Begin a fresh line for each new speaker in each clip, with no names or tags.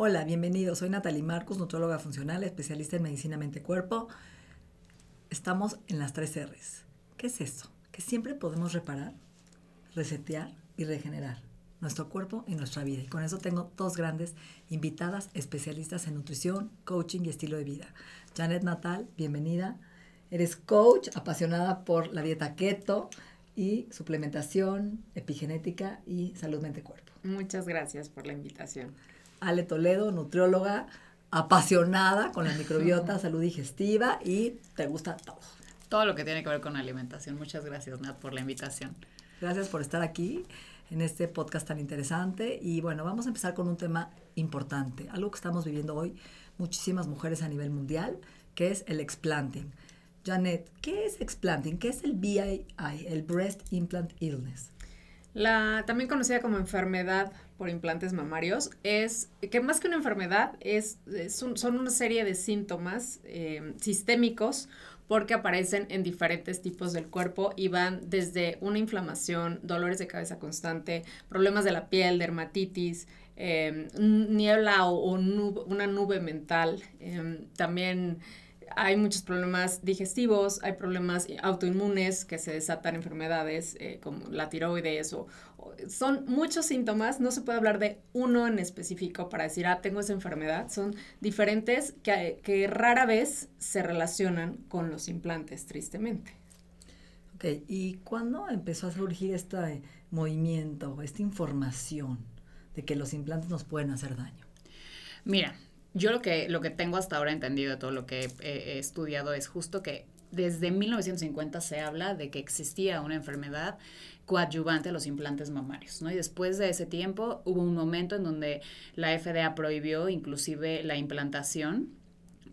Hola, bienvenido. Soy Natalie Marcos, nutróloga funcional, especialista en medicina mente-cuerpo. Estamos en las tres R's. ¿Qué es eso? Que siempre podemos reparar, resetear y regenerar nuestro cuerpo y nuestra vida. Y con eso tengo dos grandes invitadas especialistas en nutrición, coaching y estilo de vida. Janet Natal, bienvenida. Eres coach apasionada por la dieta keto y suplementación, epigenética y salud mente-cuerpo.
Muchas gracias por la invitación.
Ale Toledo, nutrióloga apasionada con la microbiota, salud digestiva y te gusta todo.
Todo lo que tiene que ver con alimentación. Muchas gracias, Nat, por la invitación.
Gracias por estar aquí en este podcast tan interesante. Y bueno, vamos a empezar con un tema importante, algo que estamos viviendo hoy muchísimas mujeres a nivel mundial, que es el explanting. Janet, ¿qué es explanting? ¿Qué es el BII, el Breast Implant Illness?
La también conocida como enfermedad por implantes mamarios es que más que una enfermedad es, son una serie de síntomas eh, sistémicos porque aparecen en diferentes tipos del cuerpo y van desde una inflamación, dolores de cabeza constante, problemas de la piel, dermatitis, em, niebla o, una nube mental, em, también hay muchos problemas digestivos, hay problemas autoinmunes que se desatan enfermedades eh, como la tiroides o, son muchos síntomas, no se puede hablar de uno en específico para decir, ah, tengo esa enfermedad, son diferentes que, que rara vez se relacionan con los implantes, tristemente.
Ok, ¿y cuándo empezó a surgir este movimiento, esta información de que los implantes nos pueden hacer daño?
Mira, yo lo que, lo que tengo hasta ahora entendido de todo lo que he, estudiado es justo que desde 1950 se habla de que existía una enfermedad coadyuvante a los implantes mamarios, ¿no? Y después de ese tiempo hubo un momento en donde la FDA prohibió inclusive la implantación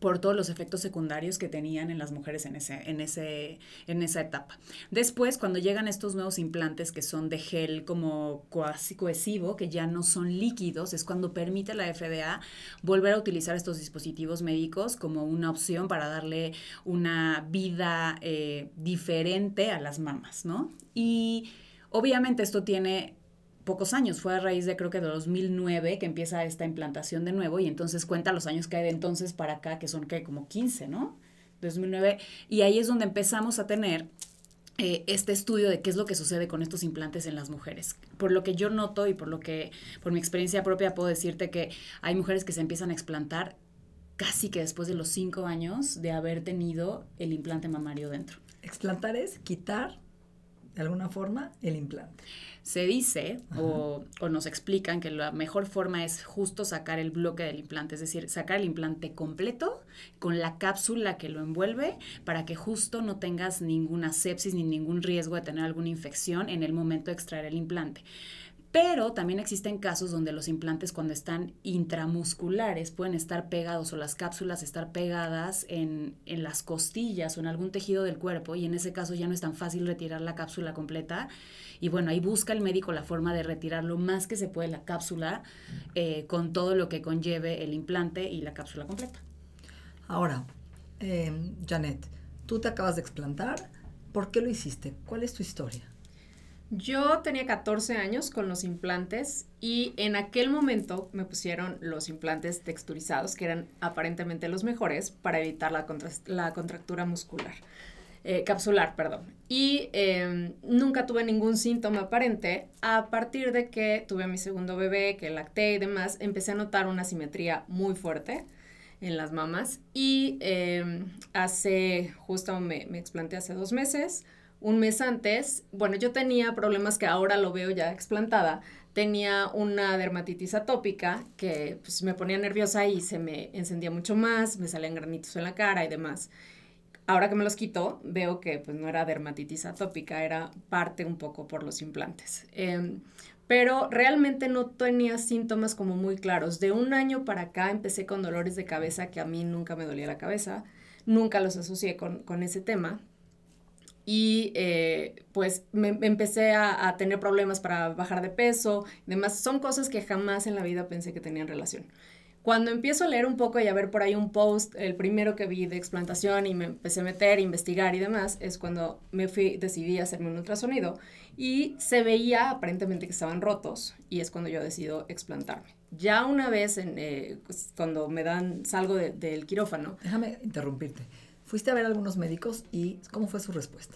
por todos los efectos secundarios que tenían en las mujeres en, ese, en, ese, en esa etapa. Después, cuando llegan estos nuevos implantes que son de gel como cohesivo, que ya no son líquidos, es cuando permite la FDA volver a utilizar estos dispositivos médicos como una opción para darle una vida eh, diferente a las mamas, ¿no? Y obviamente esto tiene pocos años, fue a raíz de creo que de 2009 que empieza esta implantación de nuevo y entonces cuenta los años que hay de entonces para acá, que son que como 15, ¿no? 2009, y ahí es donde empezamos a tener eh, este estudio de qué es lo que sucede con estos implantes en las mujeres. Por lo que yo noto y por lo que, por mi experiencia propia, puedo decirte que hay mujeres que se empiezan a explantar casi que después de los cinco años de haber tenido el implante mamario dentro.
Explantar es quitar de alguna forma el implante.
Se dice o, nos explican que la mejor forma es justo sacar el bloque del implante, es decir, sacar el implante completo con la cápsula que lo envuelve para que justo no tengas ninguna sepsis ni ningún riesgo de tener alguna infección en el momento de extraer el implante. Pero también existen casos donde los implantes cuando están intramusculares pueden estar pegados o las cápsulas estar pegadas en, en, las costillas o en algún tejido del cuerpo y en ese caso ya no es tan fácil retirar la cápsula completa. Y bueno, ahí busca el médico la forma de retirar lo más que se puede la cápsula eh, con todo lo que conlleve el implante y la cápsula completa.
Ahora, eh, Janet, tú te acabas de explantar. ¿Por qué lo hiciste? ¿Cuál es tu historia?
Yo tenía 14 años con los implantes y en aquel momento me pusieron los implantes texturizados, que eran aparentemente los mejores para evitar la, la contractura muscular, eh, capsular, perdón. Y em, nunca tuve ningún síntoma aparente. A partir de que tuve a mi segundo bebé, que lacté y demás, empecé a notar una simetría muy fuerte en las mamas y em, hace, justo me, me explanté hace dos meses un mes antes, bueno, yo tenía problemas que ahora lo veo ya explantada, tenía una dermatitis atópica que pues, me ponía nerviosa y se me encendía mucho más, me salían granitos en la cara y demás. Ahora que me los quito, veo que pues no era dermatitis atópica, era parte un poco por los implantes. Em, pero realmente no tenía síntomas como muy claros. De un año para acá empecé con dolores de cabeza que a mí nunca me dolía la cabeza, nunca los asocié con, con ese tema y eh, pues me, empecé a, tener problemas para bajar de peso y demás. Son cosas que jamás en la vida pensé que tenían relación. Cuando empiezo a leer un poco y a ver por ahí un post, el primero que vi de explantación y me empecé a meter, investigar y demás, es cuando me fui, decidí hacerme un ultrasonido y se veía aparentemente que estaban rotos y es cuando yo decido explantarme. Ya una vez, en, eh, pues, cuando me dan, salgo del quirófano.
Déjame interrumpirte. Fuiste a ver a algunos médicos y ¿cómo fue su respuesta?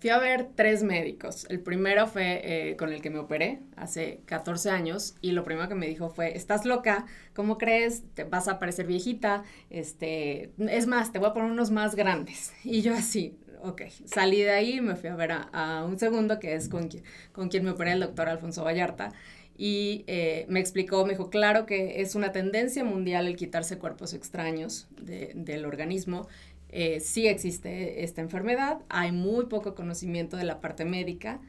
Fui a ver tres médicos. El primero fue eh, con el que me operé hace 14 años y lo primero que me dijo fue, estás loca, ¿cómo crees? Te vas a parecer viejita, este, es más, te voy a poner unos más grandes. Y yo así, ok, salí de ahí y me fui a ver a, un segundo que es con, con quien me operé el doctor Alfonso Vallarta y eh, me explicó, me dijo, claro que es una tendencia mundial el quitarse cuerpos extraños del organismo eh, sí existe esta enfermedad, hay muy poco conocimiento de la parte médica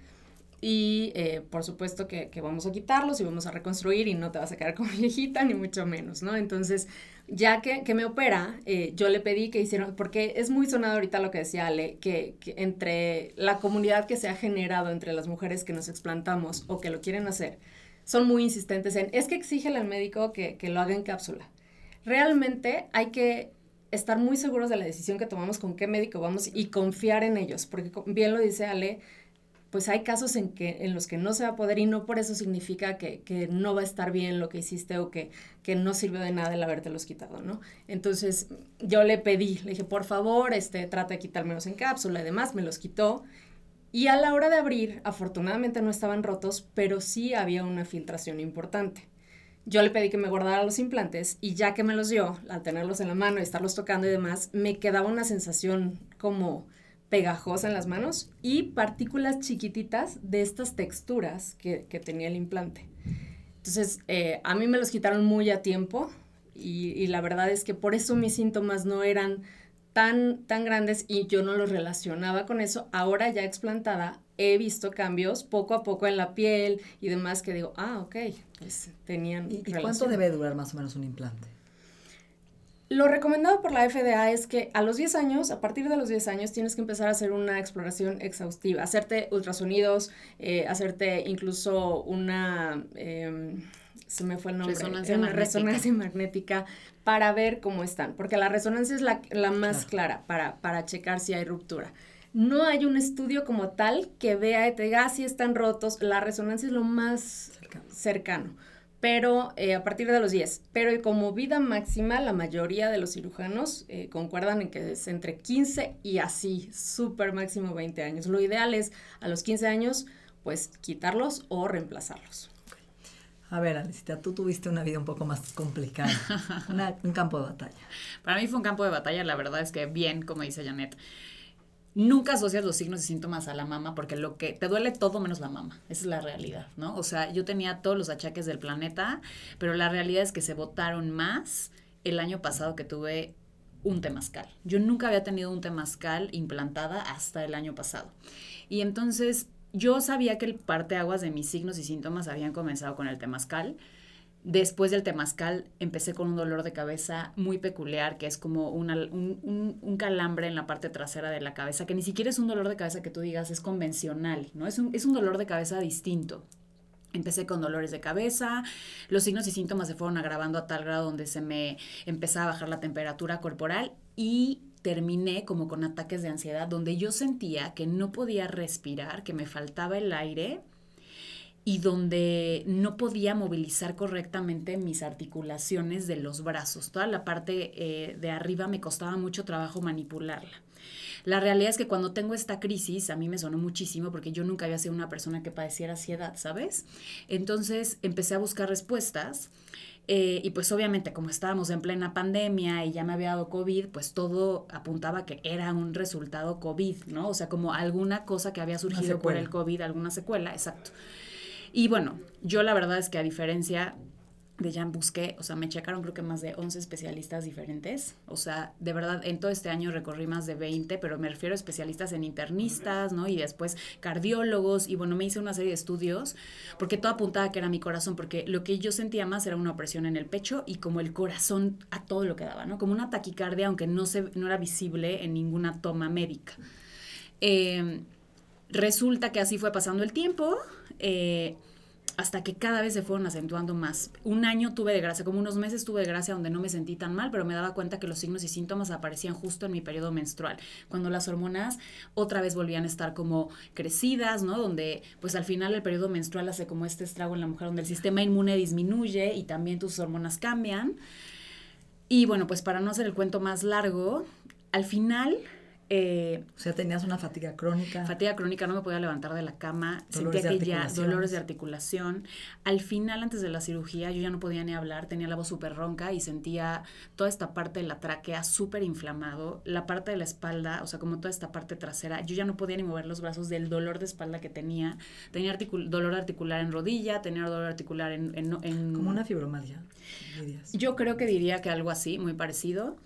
y eh, por supuesto que, vamos a quitarlos y vamos a reconstruir y no te vas a quedar como viejita ni mucho menos, ¿no? Entonces, ya que, me opera, eh, yo le pedí que hicieran, porque es muy sonado ahorita lo que decía Ale, que, entre la comunidad que se ha generado entre las mujeres que nos explantamos o que lo quieren hacer, son muy insistentes en, es que exige al médico que, que lo haga en cápsula. Realmente hay que estar muy seguros de la decisión que tomamos, con qué médico vamos y confiar en ellos, porque bien lo dice Ale, pues hay casos en, que, en los que no se va a poder y no por eso significa que, que no va a estar bien lo que hiciste o que, que no sirvió de nada el habértelos quitado, ¿no? Entonces yo le pedí, le dije, por favor, este, trata de quitármelos en cápsula y demás, me los quitó. Y a la hora de abrir, afortunadamente no estaban rotos, pero sí había una filtración importante yo le pedí que me guardara los implantes y ya que me los dio, al tenerlos en la mano y estarlos tocando y demás, me quedaba una sensación como pegajosa en las manos y partículas chiquititas de estas texturas que, tenía el implante. Entonces, eh, a mí me los quitaron muy a tiempo y, y, la verdad es que por eso mis síntomas no eran tan, tan grandes y yo no los relacionaba con eso. Ahora ya explantada, he visto cambios poco a poco en la piel y demás que digo, ah, ok, pues tenían.
¿Y, cuánto debe durar más o menos un implante?
Lo recomendado por la FDA es que a los 10 años, a partir de los 10 años, tienes que empezar a hacer una exploración exhaustiva, hacerte ultrasonidos, eh, hacerte incluso una, em, se me fue el nombre,
resonancia,
una
magnética.
resonancia magnética para ver cómo están, porque la resonancia es la, más clara para, para checar si hay ruptura no hay un estudio como tal que vea y te diga, ah, si están rotos, la resonancia es lo más cercano, pero eh, a partir de los 10. Pero como vida máxima, la mayoría de los cirujanos eh, concuerdan en que es entre 15 y así, súper máximo 20 años. Lo ideal es a los 15 años, pues quitarlos o reemplazarlos.
A ver, Alicita, tú tuviste una vida un poco más complicada, un campo de batalla.
Para mí fue un campo de batalla, la verdad es que bien, como dice Janet nunca asocias los signos y síntomas a la mama porque lo que te duele todo menos la mama. Esa es la realidad, ¿no? O sea, yo tenía todos los achaques del planeta, pero la realidad es que se votaron más el año pasado que tuve un temazcal. Yo nunca había tenido un temazcal implantada hasta el año pasado. Y entonces yo sabía que el parteaguas de mis signos y síntomas habían comenzado con el temazcal Después del temazcal empecé con un dolor de cabeza muy peculiar, que es como un, calambre en la parte trasera de la cabeza, que ni siquiera es un dolor de cabeza que tú digas es convencional, ¿no? Es un, es un dolor de cabeza distinto. Empecé con dolores de cabeza, los signos y síntomas se fueron agravando a tal grado donde se me empezaba a bajar la temperatura corporal y terminé como con ataques de ansiedad donde yo sentía que no podía respirar, que me faltaba el aire y donde no podía movilizar correctamente mis articulaciones de los brazos. Toda la parte eh, de arriba me costaba mucho trabajo manipularla. La realidad es que cuando tengo esta crisis, a mí me sonó muchísimo porque yo nunca había sido una persona que padeciera ansiedad, ¿sabes? Entonces empecé a buscar respuestas. Eh, y pues obviamente como estábamos en plena pandemia y ya me había dado COVID, pues todo apuntaba que era un resultado COVID, ¿no? O sea, como alguna cosa que había surgido por el COVID, alguna secuela, exacto. Y bueno, yo la verdad es que a diferencia de Jan busqué, o sea, me checaron creo que más de 11 especialistas diferentes. O sea, de verdad, en todo este año recorrí más de 20, pero me refiero a especialistas en internistas, ¿no? Y después cardiólogos, y bueno, me hice una serie de estudios, porque todo apuntaba que era mi corazón, porque lo que yo sentía más era una opresión en el pecho y como el corazón a todo lo que daba, ¿no? Como una taquicardia, aunque no, se, no era visible en ninguna toma médica. Eh, resulta que así fue pasando el tiempo. Eh, hasta que cada vez se fueron acentuando más. Un año tuve de gracia, como unos meses tuve de gracia donde no me sentí tan mal, pero me daba cuenta que los signos y síntomas aparecían justo en mi periodo menstrual, cuando las hormonas otra vez volvían a estar como crecidas, ¿no? Donde pues al final el periodo menstrual hace como este estrago en la mujer, donde el sistema inmune disminuye y también tus hormonas cambian. Y bueno, pues para no hacer el cuento más largo, al final
eh, o sea, tenías una fatiga crónica.
Fatiga crónica, no me podía levantar de la cama, sentía que ya dolores de articulación. Al final, antes de la cirugía, yo ya no podía ni hablar, tenía la voz súper ronca y sentía toda esta parte de la tráquea súper inflamado, la parte de la espalda, o sea, como toda esta parte trasera, yo ya no podía ni mover los brazos del dolor de espalda que tenía. Tenía dolor articular en rodilla, tenía dolor articular en... en,
como una fibromialgia,
Yo creo que diría que algo así, muy parecido.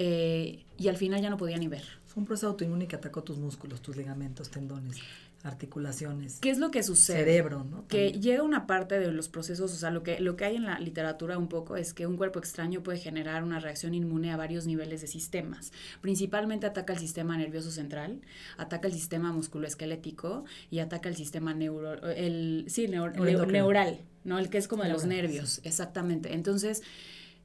Eh, y al final ya no podía ni ver
un proceso autoinmune que atacó tus músculos, tus ligamentos, tendones, articulaciones.
¿Qué es lo que sucede?
Cerebro, ¿no?
Que llega una parte de los procesos, o sea, lo que, lo que hay en la literatura un poco es que un cuerpo extraño puede generar una reacción inmune a varios niveles de sistemas. Principalmente ataca el sistema nervioso central, ataca el sistema musculoesquelético y ataca el sistema neuro, el, sí, neural, ¿no? El que es como de los nervios, exactamente. Entonces,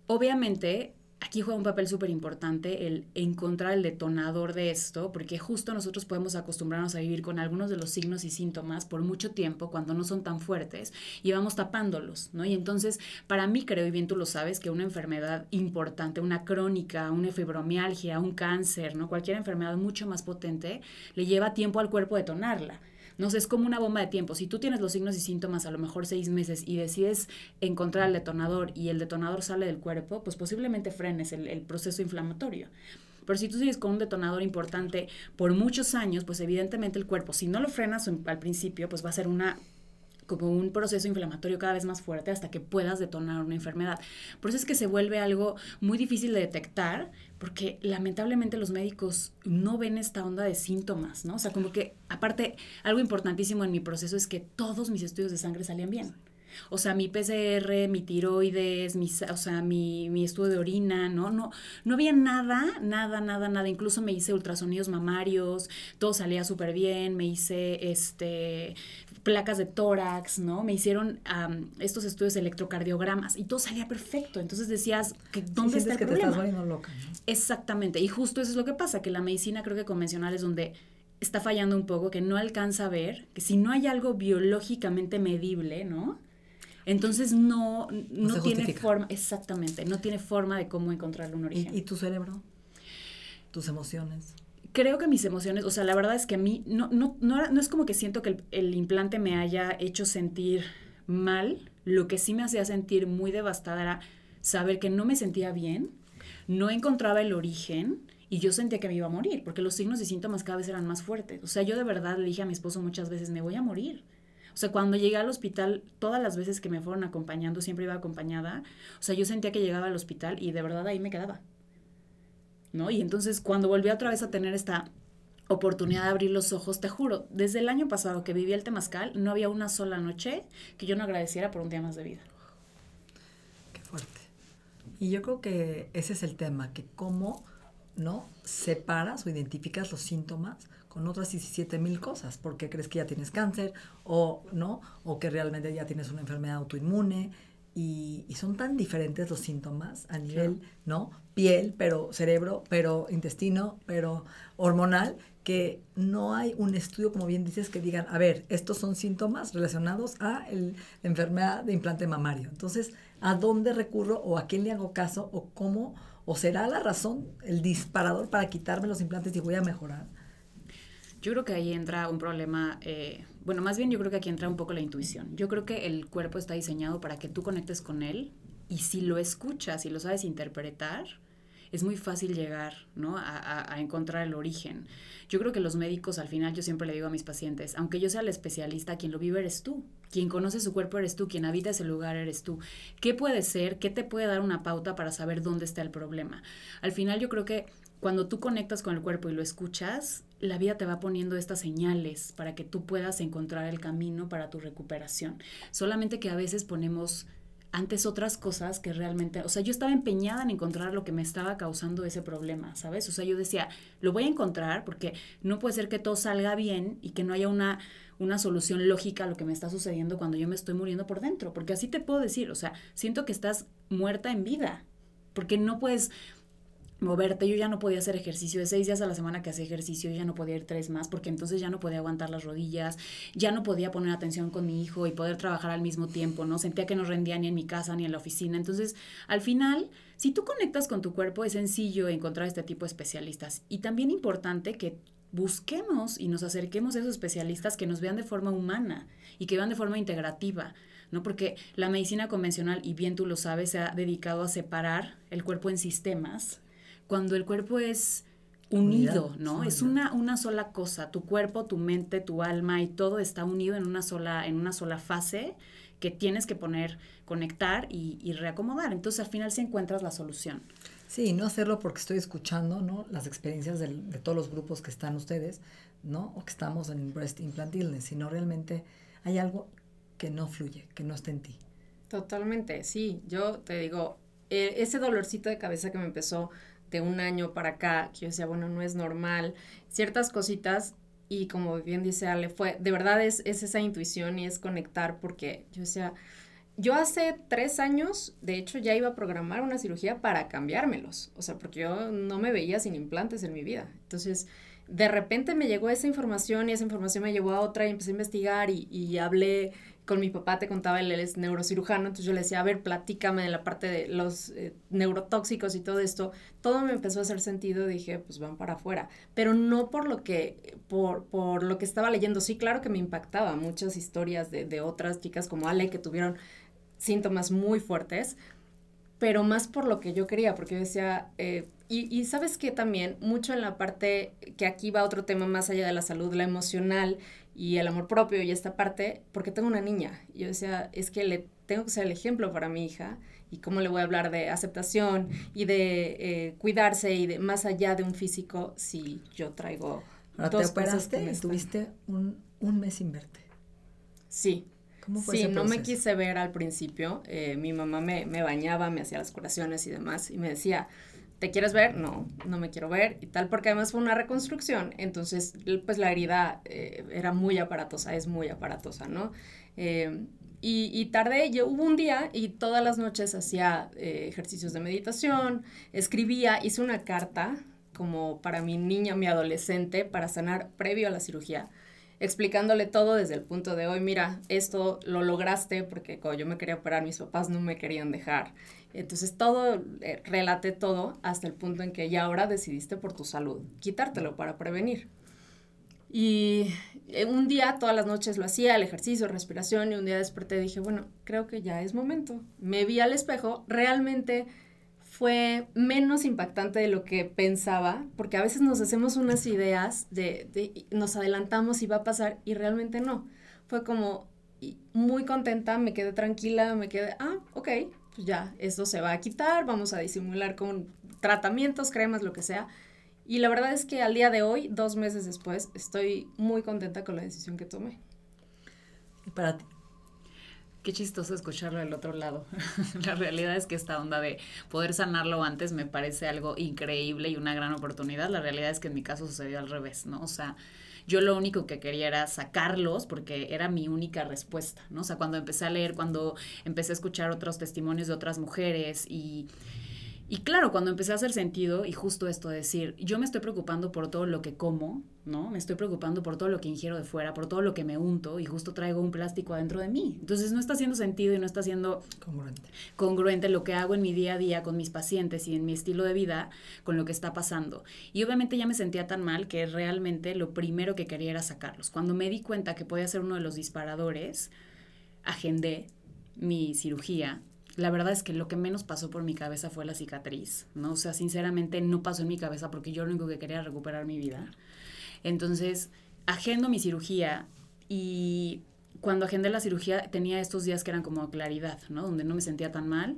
obviamente aquí juega un papel súper importante el encontrar el detonador de esto, porque justo nosotros podemos acostumbrarnos a vivir con algunos de los signos y síntomas por mucho tiempo cuando no son tan fuertes y vamos tapándolos, ¿no? Y entonces, para mí, creo, y bien tú lo sabes, que una enfermedad importante, una crónica, una fibromialgia, un cáncer, ¿no? Cualquier enfermedad mucho más potente, le lleva tiempo al cuerpo detonarla. No sé, es como una bomba de tiempo. Si tú tienes los signos y síntomas a lo mejor seis meses y decides encontrar el detonador y el detonador sale del cuerpo, pues posiblemente frenes el, proceso inflamatorio. Pero si tú sigues con un detonador importante por muchos años, pues evidentemente el cuerpo, si no lo frenas al principio, pues va a ser una como un proceso inflamatorio cada vez más fuerte hasta que puedas detonar una enfermedad. Por eso es que se vuelve algo muy difícil de detectar, porque lamentablemente los médicos no ven esta onda de síntomas, ¿no? O sea, como que aparte, algo importantísimo en mi proceso es que todos mis estudios de sangre salían bien. O sea, mi PCR, mi tiroides, mi, o sea, mi, mi, estudio de orina, ¿no? No, no había nada, nada, nada, nada. Incluso me hice ultrasonidos mamarios, todo salía súper bien, me hice este placas de tórax, ¿no? Me hicieron estos estudios de electrocardiogramas y todo salía perfecto. Entonces decías, que, ¿dónde está el que problema? Te estás loca, Exactamente. Y justo eso es lo que pasa, que la medicina creo que convencional es donde está fallando un poco, que no alcanza a ver, que si no hay algo biológicamente medible, ¿no? Entonces no, no, tiene forma, exactamente, no tiene forma de cómo encontrarle un origen.
¿Y, tu cerebro? ¿Tus emociones?
Creo que mis emociones, o sea, la verdad es que a mí no, no, no, no es como que siento que el, implante me haya hecho sentir mal, lo que sí me hacía sentir muy devastada era saber que no me sentía bien, no encontraba el origen y yo sentía que me iba a morir, porque los signos y síntomas cada vez eran más fuertes. O sea, yo de verdad le dije a mi esposo muchas veces, me voy a morir. O sea, cuando llegué al hospital, todas las veces que me fueron acompañando, siempre iba acompañada. O sea, yo sentía que llegaba al hospital y de verdad ahí me quedaba. ¿No? Y entonces cuando volví otra vez a tener esta oportunidad de abrir los ojos, te juro, desde el año pasado que viví el temazcal, no había una sola noche que yo no agradeciera por un día más de vida.
Qué fuerte. Y yo creo que ese es el tema, que cómo, ¿no? Separas o identificas los síntomas con otras 17 mil cosas, porque crees que ya tienes cáncer o no, o que realmente ya tienes una enfermedad autoinmune y, son tan diferentes los síntomas a nivel, ¿no? Piel, pero cerebro, pero intestino, pero hormonal, que no hay un estudio, como bien dices, que digan, a ver, estos son síntomas relacionados a la enfermedad de implante mamario. Entonces, ¿a dónde recurro o a quién le hago caso o cómo, o será la razón, el disparador para quitarme los implantes y voy a mejorar?
Yo creo que ahí entra un problema, eh, bueno, más bien yo creo que aquí entra un poco la intuición. Yo creo que el cuerpo está diseñado para que tú conectes con él y si lo escuchas y lo sabes interpretar, es muy fácil llegar ¿no? a, a, encontrar el origen. Yo creo que los médicos, al final, yo siempre le digo a mis pacientes, aunque yo sea el especialista, quien lo vive eres tú, quien conoce su cuerpo eres tú, quien habita ese lugar eres tú. ¿Qué puede ser? ¿Qué te puede dar una pauta para saber dónde está el problema? Al final yo creo que cuando tú conectas con el cuerpo y lo escuchas, la vida te va poniendo estas señales para que tú puedas encontrar el camino para tu recuperación. Solamente que a veces ponemos antes otras cosas que realmente, o sea, yo estaba empeñada en encontrar lo que me estaba causando ese problema, ¿sabes? O sea, yo decía, lo voy a encontrar porque no puede ser que todo salga bien y que no haya una, una solución lógica a lo que me está sucediendo cuando yo me estoy muriendo por dentro, porque así te puedo decir, o sea, siento que estás muerta en vida, porque no puedes moverte. Yo ya no podía hacer ejercicio. De seis días a la semana que hacía ejercicio, yo ya no podía ir tres más porque entonces ya no podía aguantar las rodillas, ya no podía poner atención con mi hijo y poder trabajar al mismo tiempo, ¿no? Sentía que no rendía ni en mi casa ni en la oficina. Entonces, al final, si tú conectas con tu cuerpo, es sencillo encontrar este tipo de especialistas. Y también importante que busquemos y nos acerquemos a esos especialistas que nos vean de forma humana y que vean de forma integrativa. ¿no? Porque la medicina convencional, y bien tú lo sabes, se ha dedicado a separar el cuerpo en sistemas, cuando el cuerpo es unido, ¿no? Es una, una sola cosa, tu cuerpo, tu mente, tu alma y todo está unido en una sola, en una sola fase que tienes que poner, conectar y, reacomodar. Entonces al final sí encuentras la solución.
Sí, no hacerlo porque estoy escuchando, ¿no? Las experiencias de todos los grupos que están ustedes, ¿no? O que estamos en Breast Implant Illness, sino realmente hay algo que no fluye, que no está en ti.
Totalmente, sí. Yo te digo, eh, ese dolorcito de cabeza que me empezó de un año para acá, que yo decía, bueno, no es normal, ciertas cositas y como bien dice Ale, fue, de verdad es, es esa intuición y es conectar porque yo decía, yo hace tres años, de hecho, ya iba a programar una cirugía para cambiármelos, o sea, porque yo no me veía sin implantes en mi vida. Entonces, de repente me llegó esa información y esa información me llevó a otra y empecé a investigar y, y hablé con mi papá, te contaba, él, es neurocirujano, entonces yo le decía, a ver, platícame de la parte de los eh, neurotóxicos y todo esto. Todo me empezó a hacer sentido, dije, pues van para afuera. Pero no por lo que, por, por lo que estaba leyendo. Sí, claro que me impactaba muchas historias de, de otras chicas como Ale que tuvieron síntomas muy fuertes, pero más por lo que yo quería, porque yo decía, eh, y, y, sabes que también mucho en la parte que aquí va otro tema más allá de la salud, la emocional y el amor propio y esta parte, porque tengo una niña. Y yo decía, es que le tengo que ser el ejemplo para mi hija y cómo le voy a hablar de aceptación y de eh, cuidarse y de más allá de un físico si yo traigo
Ahora dos te operaste y tuviste un, un, mes sin verte.
Sí. ¿Cómo fue sí, no me quise ver al principio. Eh, mi mamá me, me bañaba, me hacía las curaciones y demás y me decía, ¿te quieres ver? No, no me quiero ver y tal, porque además fue una reconstrucción, entonces pues la herida eh, era muy aparatosa, es muy aparatosa, ¿no? Eh, y, y, tardé, yo hubo un día y todas las noches hacía eh, ejercicios de meditación, escribía, hice una carta como para mi niña, mi adolescente, para sanar previo a la cirugía, explicándole todo desde el punto de hoy, mira, esto lo lograste porque cuando yo me quería operar, mis papás no me querían dejar entonces todo, eh, relate todo hasta el punto en que ya ahora decidiste por tu salud, quitártelo para prevenir. Y eh, un día, todas las noches lo hacía, el ejercicio, respiración, y un día desperté y dije, bueno, creo que ya es momento. Me vi al espejo, realmente fue menos impactante de lo que pensaba, porque a veces nos hacemos unas ideas de, de nos adelantamos y va a pasar, y realmente no. Fue como muy contenta, me quedé tranquila, me quedé, ah, ok, pues ya, esto se va a quitar, vamos a disimular con tratamientos, cremas, lo que sea. Y la verdad es que al día de hoy, dos meses después, estoy muy contenta con la decisión que tomé.
¿Y para ti?
Qué chistoso escucharlo del otro lado. la realidad es que esta onda de poder sanarlo antes me parece algo increíble y una gran oportunidad. La realidad es que en mi caso sucedió al revés, ¿no? O sea, yo lo único que quería era sacarlos porque era mi única respuesta, ¿no? O sea, cuando empecé a leer, cuando empecé a escuchar otros testimonios de otras mujeres y y claro, cuando empecé a hacer sentido, y justo esto de decir, yo me estoy preocupando por todo lo que como, ¿no? Me estoy preocupando por todo lo que ingiero de fuera, por todo lo que me unto, y justo traigo un plástico adentro de mí. Entonces no está haciendo sentido y no está siendo
congruente.
congruente lo que hago en mi día a día con mis pacientes y en mi estilo de vida con lo que está pasando. Y obviamente ya me sentía tan mal que realmente lo primero que quería era sacarlos. Cuando me di cuenta que podía ser uno de los disparadores, agendé mi cirugía la verdad es que lo que menos pasó por mi cabeza fue la cicatriz, ¿no? O sea, sinceramente no pasó en mi cabeza porque yo lo único que quería era recuperar mi vida. Entonces, agendo mi cirugía y cuando agendé la cirugía tenía estos días que eran como claridad, ¿no? Donde no me sentía tan mal.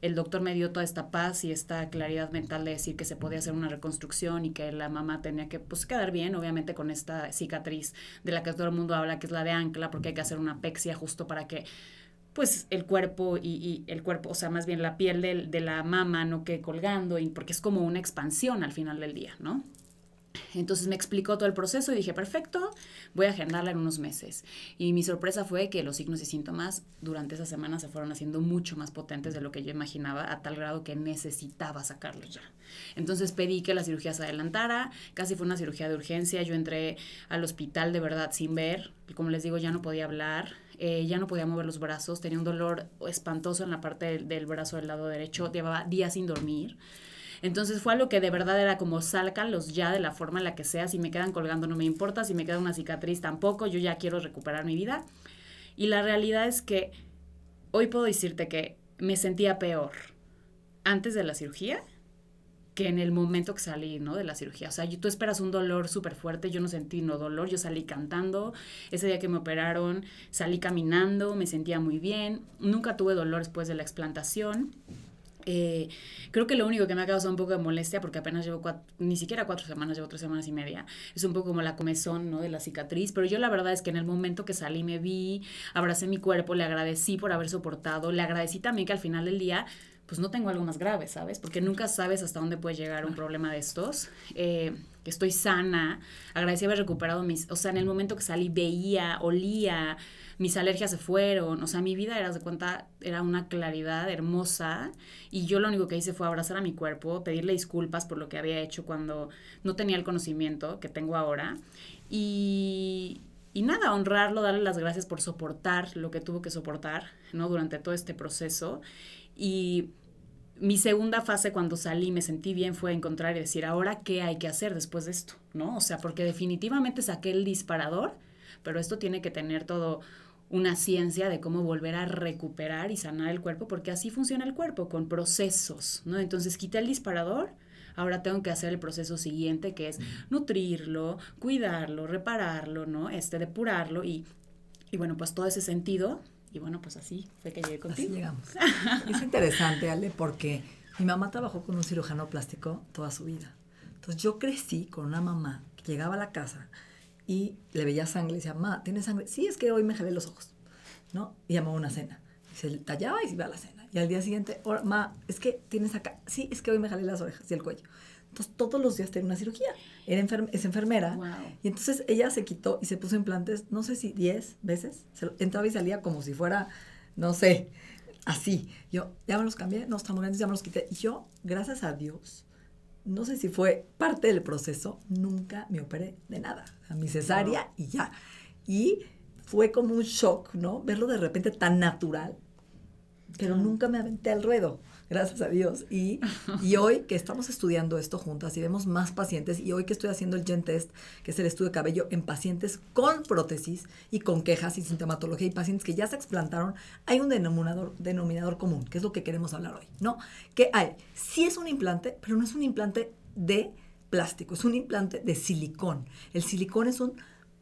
El doctor me dio toda esta paz y esta claridad mental de decir que se podía hacer una reconstrucción y que la mamá tenía que pues quedar bien, obviamente con esta cicatriz de la que todo el mundo habla, que es la de ancla, porque hay que hacer una pexia justo para que pues el cuerpo y, el cuerpo, o sea, más bien la piel de, de la mama no quede colgando, y porque es como una expansión al final del día, ¿no? Entonces me explicó todo el proceso y dije, perfecto, voy a agendarla en unos meses. Y mi sorpresa fue que los signos y síntomas durante esa semana se fueron haciendo mucho más potentes de lo que yo imaginaba, a tal grado que necesitaba sacarlos ya. Entonces pedí que la cirugía se adelantara, casi fue una cirugía de urgencia, yo entré al hospital de verdad sin ver, y como les digo, ya no podía hablar, eh, ya no podía mover los brazos, tenía un dolor espantoso en la parte del, brazo del lado derecho, llevaba días sin dormir. Entonces fue algo que de verdad era como sácalos ya de la forma en la que sea, si me quedan colgando no me importa, si me queda una cicatriz tampoco, yo ya quiero recuperar mi vida. Y la realidad es que hoy puedo decirte que me sentía peor antes de la cirugía que en el momento que salí, ¿no? De la cirugía. O sea, tú esperas un dolor súper fuerte, yo no sentí no dolor, yo salí cantando, ese día que me operaron salí caminando, me sentía muy bien, nunca tuve dolor después de la explantación. Eh, creo que lo único que me ha causado un poco de molestia, porque apenas llevo ni siquiera cuatro semanas, llevo tres semanas y media, es un poco como la comezón, ¿no? De la cicatriz, pero yo la verdad es que en el momento que salí me vi, abracé mi cuerpo, le agradecí por haber soportado, le agradecí también que al final del día pues no tengo algo más grave, ¿sabes? Porque nunca sabes hasta dónde puede llegar un problema de estos. Eh, estoy sana, agradecí haber recuperado mis, o sea, en el momento que salí veía, olía, mis alergias se fueron, o sea, mi vida, era de cuenta, era una claridad hermosa y yo lo único que hice fue abrazar a mi cuerpo, pedirle disculpas por lo que había hecho cuando no tenía el conocimiento que tengo ahora y, y nada, honrarlo, darle las gracias por soportar lo que tuvo que soportar, ¿no? Durante todo este proceso y mi segunda fase cuando salí me sentí bien fue encontrar y decir, ahora qué hay que hacer después de esto, ¿no? O sea, porque definitivamente saqué el disparador, pero esto tiene que tener todo una ciencia de cómo volver a recuperar y sanar el cuerpo, porque así funciona el cuerpo, con procesos, ¿no? Entonces quité el disparador, ahora tengo que hacer el proceso siguiente, que es nutrirlo, cuidarlo, repararlo, ¿no? Este, depurarlo y, y bueno, pues todo ese sentido, y bueno, pues así fue que llegué contigo.
Así llegamos. es interesante, Ale, porque mi mamá trabajó con un cirujano plástico toda su vida. Entonces yo crecí con una mamá que llegaba a la casa y le veía sangre y decía, ma, ¿tienes sangre? Sí, es que hoy me jalé los ojos, ¿no? Y llamaba una cena. Y se tallaba y se iba a la cena. Y al día siguiente, ma, es que tienes acá, sí, es que hoy me jalé las orejas y el cuello. Entonces todos los días tenía una cirugía. Era es enfermera. Y entonces ella se quitó y se puso implantes, no sé si 10 veces. Se entraba y salía como si fuera, no sé, así. Yo ya me los cambié, no están muy grandes, ya me los quité. Y yo, gracias a Dios, no sé si fue parte del proceso, nunca me operé de nada. A mi cesárea y ya. Y fue como un shock, ¿no? Verlo de repente tan natural, pero nunca me aventé al ruedo, gracias a Dios. Y, y, hoy que estamos estudiando esto juntas y vemos más pacientes, y hoy que estoy haciendo el Gen Test, que es el estudio de cabello en pacientes con prótesis y con quejas y sintomatología y pacientes que ya se explantaron, hay un denominador, denominador común, que es lo que queremos hablar hoy, ¿no? Que hay, sí es un implante, pero no es un implante de plástico, es un implante de silicón. El silicón es un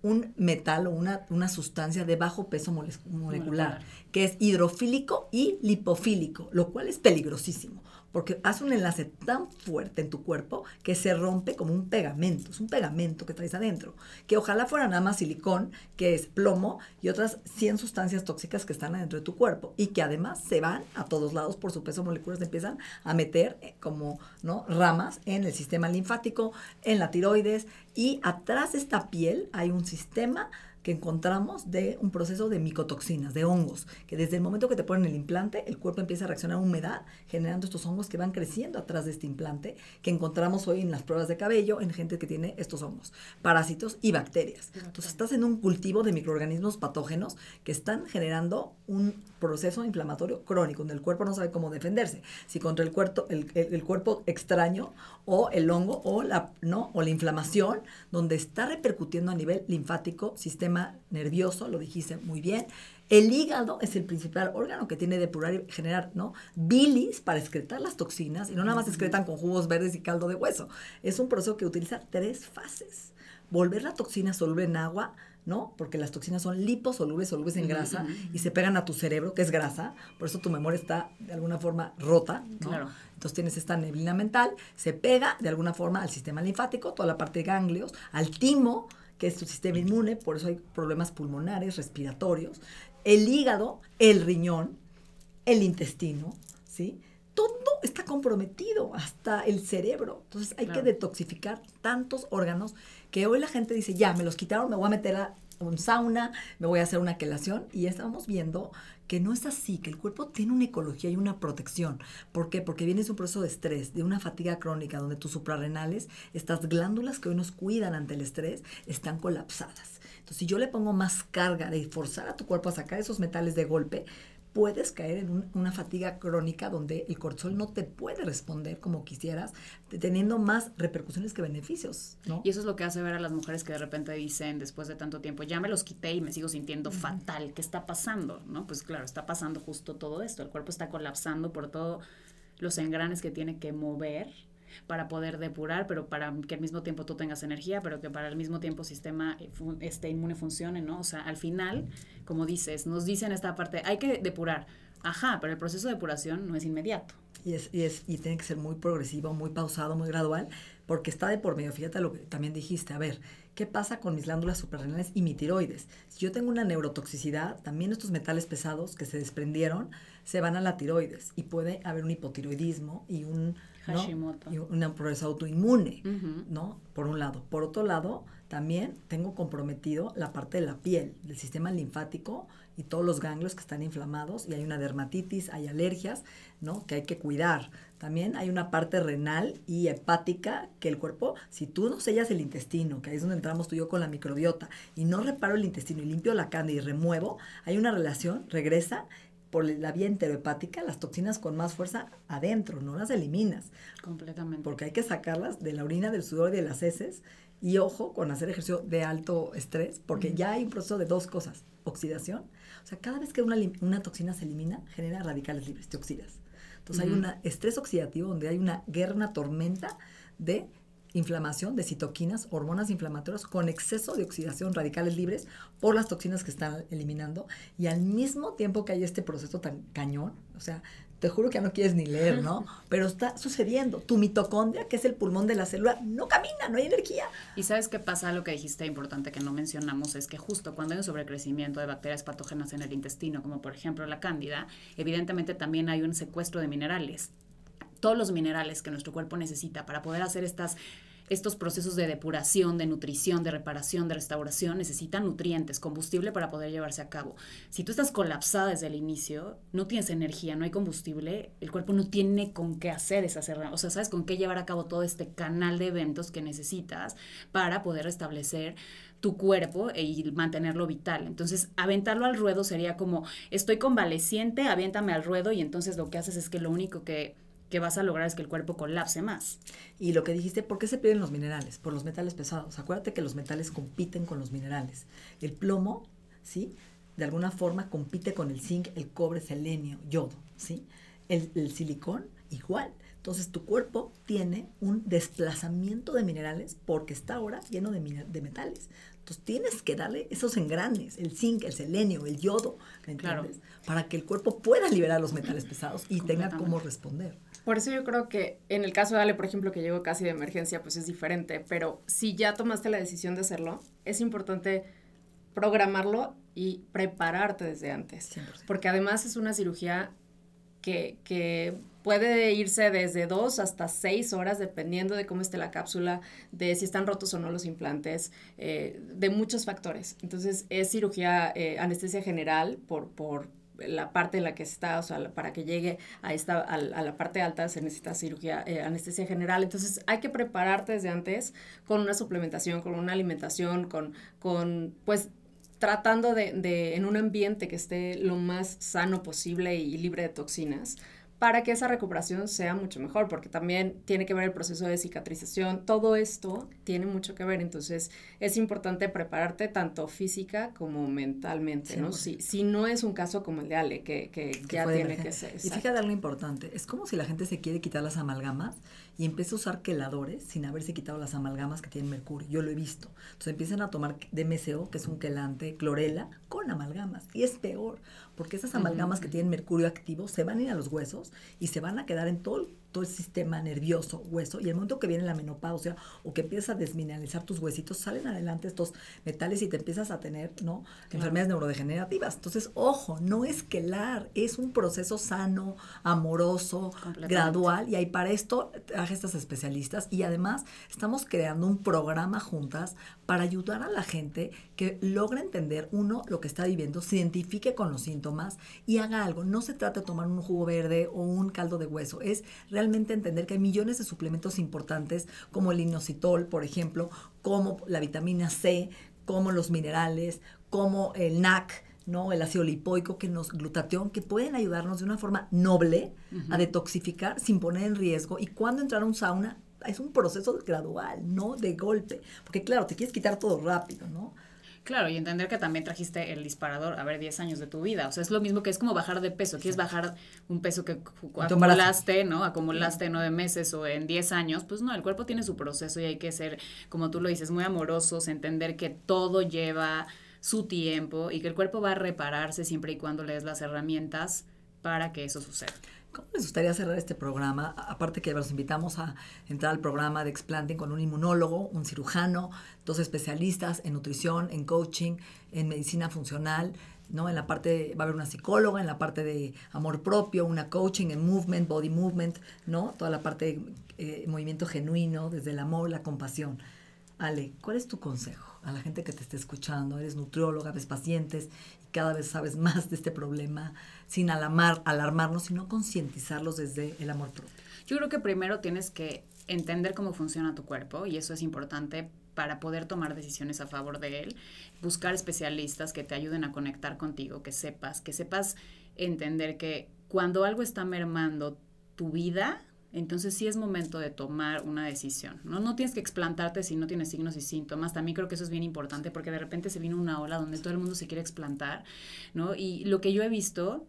un metal o una, una sustancia de bajo peso molecular, que es hidrofílico y lipofílico, lo cual es peligrosísimo porque hace un enlace tan fuerte en tu cuerpo que se rompe como un pegamento, es un pegamento que traes adentro, que ojalá fuera nada más silicón, que es plomo y otras 100 sustancias tóxicas que están adentro de tu cuerpo y que además se van a todos lados por su peso molecular, se empiezan a meter eh, como ¿no? ramas en el sistema linfático, en la tiroides y atrás de esta piel hay un sistema que encontramos de un proceso de micotoxinas, de hongos, que desde el momento que te ponen el implante, el cuerpo empieza a reaccionar a humedad, generando estos hongos que van creciendo atrás de este implante, que encontramos hoy en las pruebas de cabello en gente que tiene estos hongos, parásitos y bacterias. Entonces estás en un cultivo de microorganismos patógenos que están generando un proceso inflamatorio crónico, donde el cuerpo no sabe cómo defenderse, si contra el cuerpo, el, el, cuerpo extraño o el hongo o la, ¿no? o la inflamación, donde está repercutiendo a nivel linfático, sistema nervioso, lo dijiste muy bien. El hígado es el principal órgano que tiene depurar y generar ¿no? bilis para excretar las toxinas y no nada más excretan con jugos verdes y caldo de hueso. Es un proceso que utiliza tres fases. Volver la toxina soluble en agua, ¿no? Porque las toxinas son liposolubles, solubles en grasa y se pegan a tu cerebro, que es grasa, por eso tu memoria está de alguna forma rota, ¿no? Claro. Entonces tienes esta neblina mental, se pega de alguna forma al sistema linfático, toda la parte de ganglios, al timo, que es tu sistema inmune, por eso hay problemas pulmonares, respiratorios, el hígado, el riñón, el intestino, ¿sí? Todo está comprometido, hasta el cerebro. Entonces hay que detoxificar tantos órganos que hoy la gente dice, ya, me los quitaron, me voy a meter a un sauna, me voy a hacer una quelación y ya estamos viendo que no es así, que el cuerpo tiene una ecología y una protección. ¿Por qué? Porque viene de un proceso de estrés, de una fatiga crónica, donde tus suprarrenales, estas glándulas que hoy nos cuidan ante el estrés, están colapsadas. Entonces, si yo le pongo más carga de forzar a tu cuerpo a sacar esos metales de golpe, puedes caer en una fatiga crónica donde el cortisol no te puede responder como quisieras, teniendo más repercusiones que beneficios. ¿no?
Y eso es lo que hace ver a las mujeres que de repente dicen después de tanto tiempo, ya me los quité y me sigo sintiendo fatal, ¿qué está pasando? ¿No? Pues claro, está pasando justo todo esto, el cuerpo está colapsando por todos los engranes que tiene que mover para poder depurar, pero para que al mismo tiempo tú tengas energía, pero que para el mismo tiempo sistema eh, este inmune funcione, ¿no? O sea, al final, como dices, nos dicen esta parte, hay que depurar. Ajá, pero el proceso de depuración no es inmediato.
Y, es, y, es, y tiene que ser muy progresivo, muy pausado, muy gradual, porque está de por medio. Fíjate lo que también dijiste. A ver, ¿qué pasa con mis glándulas suprarrenales y mi tiroides? Si yo tengo una neurotoxicidad, también estos metales pesados que se desprendieron se van a la tiroides y puede haber un hipotiroidismo y un
Hashimoto.
Y un progreso autoinmune, ¿no? Por un lado. Por otro lado, también tengo comprometido la parte de la piel, del sistema linfático y todos los ganglios que están inflamados y hay una dermatitis, hay alergias, ¿no? Que hay que cuidar. También hay una parte renal y hepática que el cuerpo, si tú no sellas el intestino, que ahí es donde entramos tú y yo con la microbiota, y no reparo el intestino y limpio la cándida y remuevo, hay una relación, regresa por la vía enterohepática las toxinas con más fuerza adentro, no las eliminas.
Completamente.
Porque hay que sacarlas de la orina, del sudor y de las heces. Y ojo con hacer ejercicio de alto estrés, porque ya hay un proceso de dos cosas, oxidación. O sea, cada vez que una, una toxina se elimina, genera radicales libres, te oxidas. Entonces hay un estrés oxidativo donde hay una guerra, una tormenta de inflamación de citoquinas, hormonas inflamatorias con exceso de oxidación, radicales libres por las toxinas que están eliminando y al mismo tiempo que hay este proceso tan cañón, o sea, te juro que ya no quieres ni leer, ¿no? Pero está sucediendo. Tu mitocondria, que es el pulmón de la célula, no camina, no hay energía.
Y sabes qué pasa, lo que dijiste importante que no mencionamos es que justo cuando hay un sobrecrecimiento de bacterias patógenas en el intestino, como por ejemplo la cándida, evidentemente también hay un secuestro de minerales todos los minerales que nuestro cuerpo necesita para poder hacer estas estos procesos de depuración, de nutrición, de reparación, de restauración necesitan nutrientes, combustible para poder llevarse a cabo. Si tú estás colapsada desde el inicio, no tienes energía, no hay combustible, el cuerpo no tiene con qué hacer esa o sea, sabes con qué llevar a cabo todo este canal de eventos que necesitas para poder restablecer tu cuerpo e y mantenerlo vital. Entonces, aventarlo al ruedo sería como, estoy convaleciente, aviéntame al ruedo y entonces lo que haces es que lo único que que vas a lograr es que el cuerpo colapse más.
Y lo que dijiste, ¿por qué se pierden los minerales? Por los metales pesados. Acuérdate que los metales compiten con los minerales. El plomo, ¿sí? De alguna forma compite con el zinc, el cobre, selenio, yodo, ¿sí? El, silicón, igual. Entonces tu cuerpo tiene un desplazamiento de minerales porque está ahora lleno de, de metales. Entonces tienes que darle esos engranes, el zinc, el selenio, el yodo, Claro. Para que el cuerpo pueda liberar los metales pesados y tenga cómo responder.
Por eso yo creo que en el caso de Ale, por ejemplo, que llegó casi de emergencia, pues es diferente, pero si ya tomaste la decisión de hacerlo, es importante programarlo y prepararte desde antes. Porque además es una cirugía que, que, puede irse desde dos hasta seis horas, dependiendo de cómo esté la cápsula, de si están rotos o no los implantes, eh, de muchos factores. Entonces, es cirugía, eh, anestesia general por, por la parte en la que está, o sea, para que llegue a, esta, a, la parte alta se necesita cirugía, eh, anestesia general. Entonces hay que prepararte desde antes con una suplementación, con una alimentación, con, con pues tratando de, de, en un ambiente que esté lo más sano posible y libre de toxinas para que esa recuperación sea mucho mejor, porque también tiene que ver el proceso de cicatrización, todo esto tiene mucho que ver, entonces es importante prepararte tanto física como mentalmente, ¿no? Si, si no es un caso como el de Ale, que, que, ya tiene que ser.
Y fíjate algo importante, es como si la gente se quiere quitar las amalgamas y empieza a usar queladores sin haberse quitado las amalgamas que tienen mercurio, yo lo he visto. Entonces empiezan a tomar DMSO, que es un quelante, clorela, con amalgamas, y es peor, porque esas amalgamas que tienen mercurio activo se van a ir a los huesos huesos y se van a quedar en todo, todo el sistema nervioso, hueso, y el momento que viene la menopausia o que empiezas a desmineralizar tus huesitos, salen adelante estos metales y te empiezas a tener, ¿no? Enfermedades neurodegenerativas. Entonces, ojo, no es quelar, es un proceso sano, amoroso, gradual, y ahí para esto traje estas especialistas y además estamos creando un programa juntas para ayudar a la gente que logre entender, uno, lo que está viviendo, se identifique con los síntomas y haga algo. No se trata de tomar un jugo verde o un caldo de hueso, es realmente entender que hay millones de suplementos importantes como el inositol, por ejemplo, como la vitamina C, como los minerales, como el NAC, ¿no? El ácido lipoico, que nos, glutatión, que pueden ayudarnos de una forma noble a detoxificar sin poner en riesgo. Y cuando entrar a un sauna, es un proceso gradual, no de golpe. Porque claro, te quieres quitar todo rápido, ¿no?
Claro, y entender que también trajiste el disparador, a ver, 10 años de tu vida. O sea, es lo mismo que es como bajar de peso. Quieres bajar un peso que acumulaste, ¿no? Acumulaste en nueve meses o en 10 años. Pues no, el cuerpo tiene su proceso y hay que ser, como tú lo dices, muy amorosos, entender que todo lleva su tiempo y que el cuerpo va a repararse siempre y cuando le des las herramientas para que eso suceda.
¿Cómo les gustaría cerrar este programa? Aparte que los invitamos a entrar al programa de Explanting con un inmunólogo, un cirujano, dos especialistas en nutrición, en coaching, en medicina funcional, ¿no? En la parte, va a haber una psicóloga, en la parte de amor propio, una coaching en movement, body movement, ¿no? Toda la parte de eh, movimiento genuino, desde el amor, la compasión. Ale, ¿cuál es tu consejo a la gente que te esté escuchando? Eres nutrióloga, ves pacientes y cada vez sabes más de este problema sin alarmar, alarmarnos, sino concientizarlos desde el amor propio.
Yo creo que primero tienes que entender cómo funciona tu cuerpo y eso es importante para poder tomar decisiones a favor de él, buscar especialistas que te ayuden a conectar contigo, que sepas, que sepas entender que cuando algo está mermando tu vida, entonces sí es momento de tomar una decisión. ¿no? no tienes que explantarte si no tienes signos y síntomas. También creo que eso es bien importante porque de repente se viene una ola donde todo el mundo se quiere explantar. ¿no? Y lo que yo he visto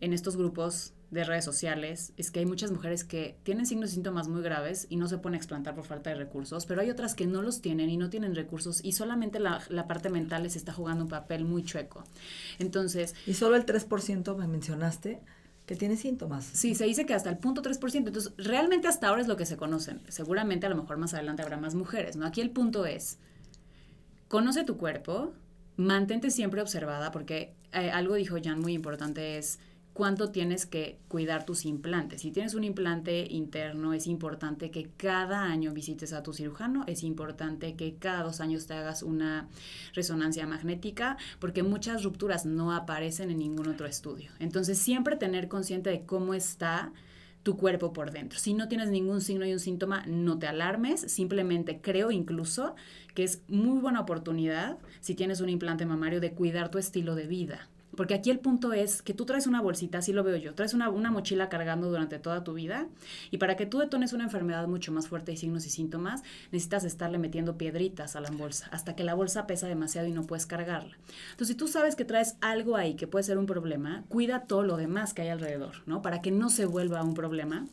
en estos grupos de redes sociales es que hay muchas mujeres que tienen signos y síntomas muy graves y no se pueden explantar por falta de recursos, pero hay otras que no los tienen y no tienen recursos y solamente la, la parte mental les está jugando un papel muy chueco. Entonces...
Y solo el 3% me mencionaste que tiene síntomas.
Sí, se dice que hasta el punto 3%. Entonces, realmente hasta ahora es lo que se conocen. Seguramente a lo mejor más adelante habrá más mujeres, ¿no? Aquí el punto es, conoce tu cuerpo, mantente siempre observada, porque eh, algo dijo Jan muy importante es cuánto tienes que cuidar tus implantes. Si tienes un implante interno, es importante que cada año visites a tu cirujano, es importante que cada dos años te hagas una resonancia magnética, porque muchas rupturas no aparecen en ningún otro estudio. Entonces, siempre tener consciente de cómo está tu cuerpo por dentro. Si no tienes ningún signo y un síntoma, no te alarmes, simplemente creo incluso que es muy buena oportunidad, si tienes un implante mamario, de cuidar tu estilo de vida porque aquí el punto es que tú traes una bolsita, así lo veo yo, traes una, una, mochila cargando durante toda tu vida y para que tú detones una enfermedad mucho más fuerte y signos y síntomas, necesitas estarle metiendo piedritas a la bolsa hasta que la bolsa pesa demasiado y no puedes cargarla. Entonces, si tú sabes que traes algo ahí que puede ser un problema, cuida todo lo demás que hay alrededor, ¿no? Para que no se vuelva un problema.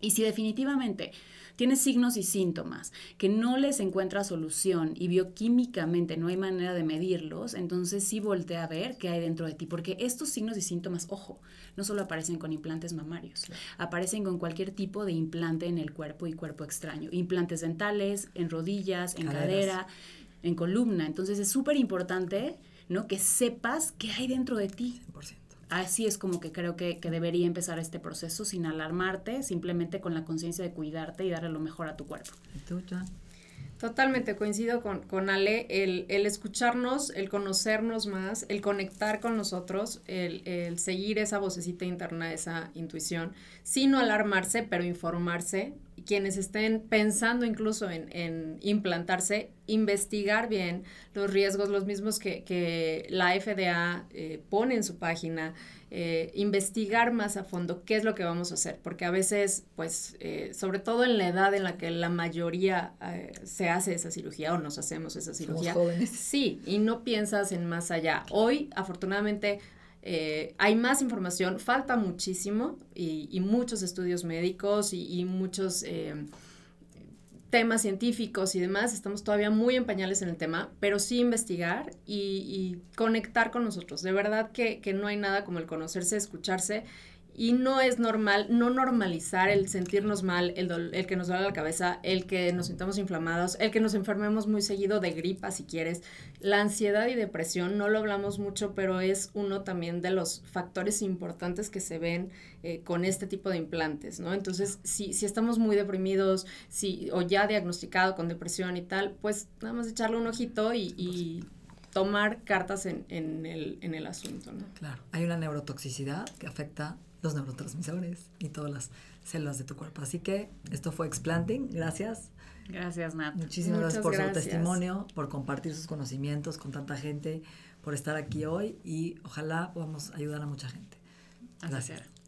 Y si definitivamente tienes signos y síntomas que no les encuentra solución y bioquímicamente no hay manera de medirlos, entonces sí voltea a ver qué hay dentro de ti, porque estos signos y síntomas, ojo, no solo aparecen con implantes mamarios, aparecen con cualquier tipo de implante en el cuerpo y cuerpo extraño, implantes dentales, en rodillas, en cadera, en columna, entonces es súper importante, ¿no? Que sepas qué hay dentro de ti. 100% así es como que creo que, debería empezar este proceso sin alarmarte, simplemente con la conciencia de cuidarte y darle lo mejor a tu cuerpo.
Totalmente coincido con, con Ale, el, el, escucharnos, el conocernos más, el conectar con nosotros, el, el, seguir esa vocecita interna, esa intuición, sin no alarmarse, pero informarse. Quienes estén pensando incluso en, en implantarse, investigar bien los riesgos, los mismos que, que la FDA eh, pone en su página, eh, investigar más a fondo qué es lo que vamos a hacer, porque a veces, pues, eh, sobre todo en la edad en la que la mayoría eh, se hace esa cirugía o nos hacemos esa cirugía, sí, y no piensas en más allá. Hoy, afortunadamente, hay más información, falta muchísimo y, muchos estudios médicos y, y muchos temas científicos y demás, estamos todavía muy en pañales en el tema, pero sí investigar y, conectar con nosotros. De verdad que, no hay nada como el conocerse, escucharse Y no es normal, no normalizar el sentirnos mal, el, el que nos duele la cabeza, el que nos sintamos inflamados, el que nos enfermemos muy seguido de gripa, si quieres. La ansiedad y depresión, no lo hablamos mucho, pero es uno también de los factores importantes que se ven eh, con este tipo de implantes, ¿no? Entonces, si, si estamos muy deprimidos, si, o ya diagnosticado con depresión y tal, pues nada más echarle un ojito y, y tomar cartas en, en el, en el asunto, ¿no?
Claro, hay una neurotoxicidad que afecta los neurotransmisores y todas las células de tu cuerpo. Así que esto fue Explanting. Gracias.
Gracias, Nat.
Muchísimas
Muchas
gracias por
gracias.
su testimonio, por compartir sus conocimientos con tanta gente, por estar aquí hoy y ojalá podamos ayudar a mucha gente.
Así
Gracias.
será.